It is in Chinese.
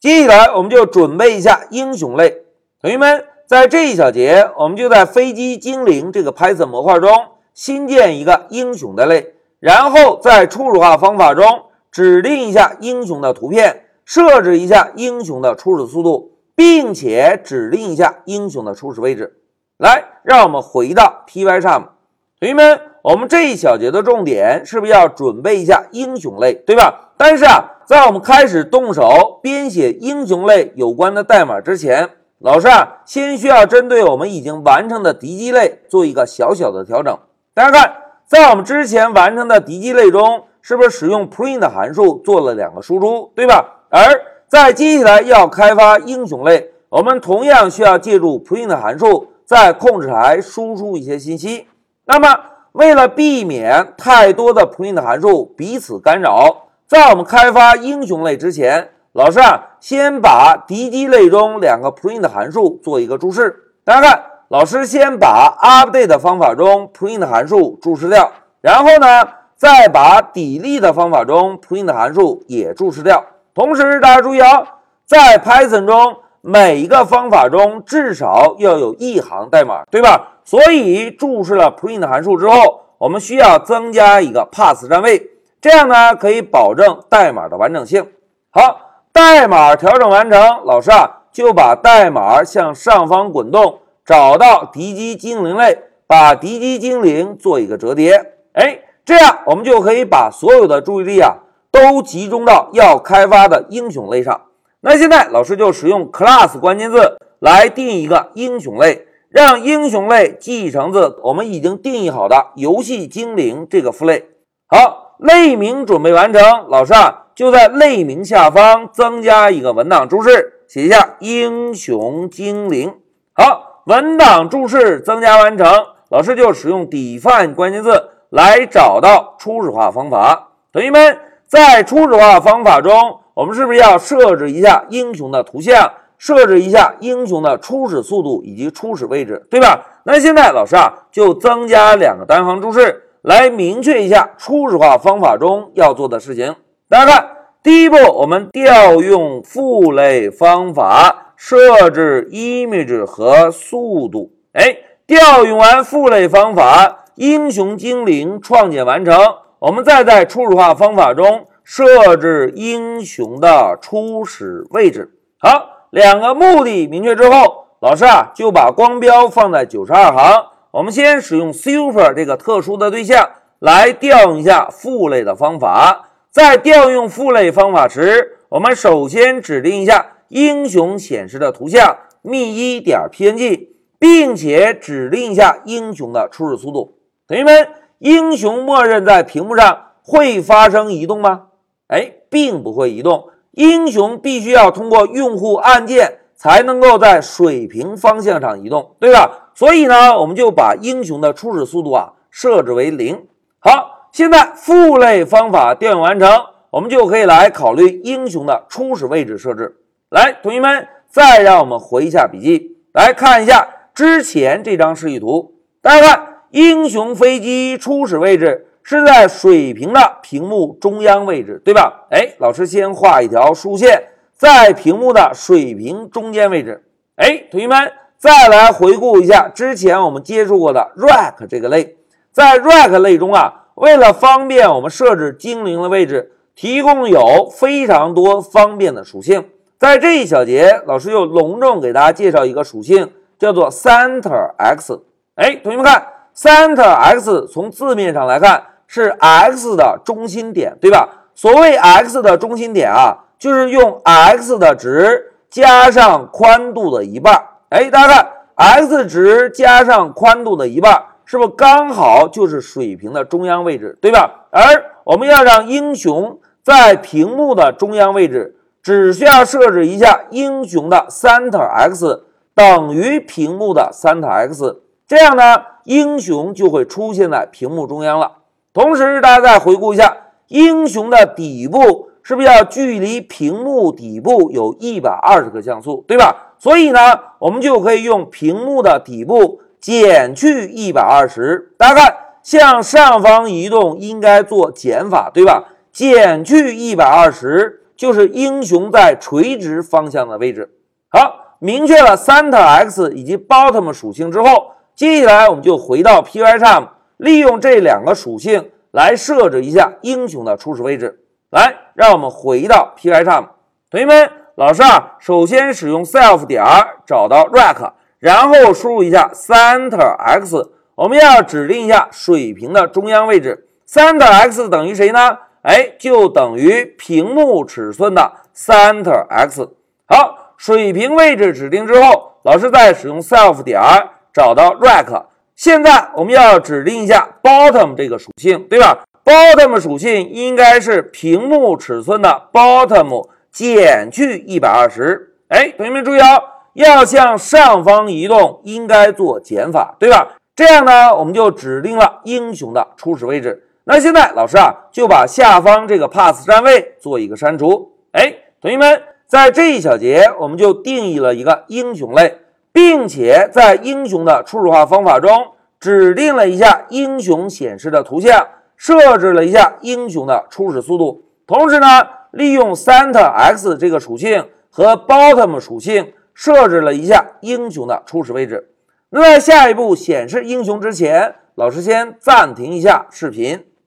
接下来我们就准备一下英雄类。同学们，在这一小节，我们就在飞机精灵这个 Python 模块中新建一个英雄的类，然后在初始化方法中指定一下英雄的图片，设置一下英雄的初始速度，并且指定一下英雄的初始位置。来，让我们回到 Pycharm。同学们，我们这一小节的重点是不是要准备一下英雄类，对吧？但是啊，在我们开始动手编写英雄类有关的代码之前，老师啊，先需要针对我们已经完成的敌机类做一个小小的调整。大家看，在我们之前完成的敌机类中，是不是使用 print 函数做了两个输出，对吧？而在接下来要开发英雄类，我们同样需要借助 print 函数在控制台输出一些信息。那么，为了避免太多的 print 函数彼此干扰，在我们开发英雄类之前，老师啊，先把敌机类中两个 print 函数做一个注释。大家看，老师先把 update 方法中 print 函数注释掉，然后呢，再把 delete 方法中 print 函数也注释掉。同时，大家注意啊，在 Python 中。每一个方法中至少要有一行代码，对吧？所以注释了 print 函数之后，我们需要增加一个 pass 占位，这样呢可以保证代码的完整性。好，代码调整完成，老师啊就把代码向上方滚动，找到敌机精灵类，把敌机精灵做一个折叠。哎，这样我们就可以把所有的注意力啊都集中到要开发的英雄类上。那现在老师就使用 class 关键字来定一个英雄类，让英雄类继承自我们已经定义好的游戏精灵这个父类。好，类名准备完成，老师啊就在类名下方增加一个文档注释，写一下英雄精灵。好，文档注释增加完成，老师就使用 define 关键字来找到初始化方法。同学们在初始化方法中。我们是不是要设置一下英雄的图像，设置一下英雄的初始速度以及初始位置，对吧？那现在老师啊，就增加两个单行注释，来明确一下初始化方法中要做的事情。大家看，第一步，我们调用父类方法设置 image 和速度。哎，调用完父类方法，英雄精灵创建完成，我们再在初始化方法中。设置英雄的初始位置。好，两个目的明确之后，老师啊就把光标放在九十二行。我们先使用 super 这个特殊的对象来调用一下父类的方法。在调用父类方法时，我们首先指定一下英雄显示的图像 mi 点 png，并且指定一下英雄的初始速度。同学们，英雄默认在屏幕上会发生移动吗？哎，并不会移动。英雄必须要通过用户按键才能够在水平方向上移动，对吧？所以呢，我们就把英雄的初始速度啊设置为零。好，现在父类方法调用完成，我们就可以来考虑英雄的初始位置设置。来，同学们，再让我们回一下笔记，来看一下之前这张示意图。大家看，英雄飞机初始位置。是在水平的屏幕中央位置，对吧？哎，老师先画一条竖线，在屏幕的水平中间位置。哎，同学们，再来回顾一下之前我们接触过的 Rack 这个类，在 Rack 类中啊，为了方便我们设置精灵的位置，提供有非常多方便的属性。在这一小节，老师又隆重给大家介绍一个属性，叫做 Center X。哎，同学们看，Center X 从字面上来看。是 x 的中心点，对吧？所谓 x 的中心点啊，就是用 x 的值加上宽度的一半。哎，大家看，x 值加上宽度的一半，是不是刚好就是水平的中央位置，对吧？而我们要让英雄在屏幕的中央位置，只需要设置一下英雄的 center x 等于屏幕的 center x，这样呢，英雄就会出现在屏幕中央了。同时，大家再回顾一下，英雄的底部是不是要距离屏幕底部有一百二十个像素，对吧？所以呢，我们就可以用屏幕的底部减去一百二十。大家看，向上方移动应该做减法，对吧？减去一百二十就是英雄在垂直方向的位置。好，明确了 center x 以及 bottom 属性之后，接下来我们就回到 Pycharm，利用这两个属性来设置一下英雄的初始位置。来，让我们回到 Pycharm，同学们，老师啊，首先使用 self 点找到 rect，然后输入一下 center x。我们要指定一下水平的中央位置，center x 等于谁呢？哎，就等于屏幕尺寸的 center x。好，水平位置指定之后，老师再使用 self 点找到 rect。现在我们要指定一下 bottom 这个属性，对吧？bottom 属性应该是屏幕尺寸的 bottom 减去一百二十。哎，同学们注意哦，要向上方移动，应该做减法，对吧？这样呢，我们就指定了英雄的初始位置。那现在老师啊，就把下方这个 pass 站位做一个删除。哎，同学们，在这一小节，我们就定义了一个英雄类，并且在英雄的初始化方法中指定了一下英雄显示的图像，设置了一下英雄的初始速度。同时呢，利用 center x 这个属性和 bottom 属性设置了一下英雄的初始位置。那在下一步显示英雄之前，老师先暂停一下视频。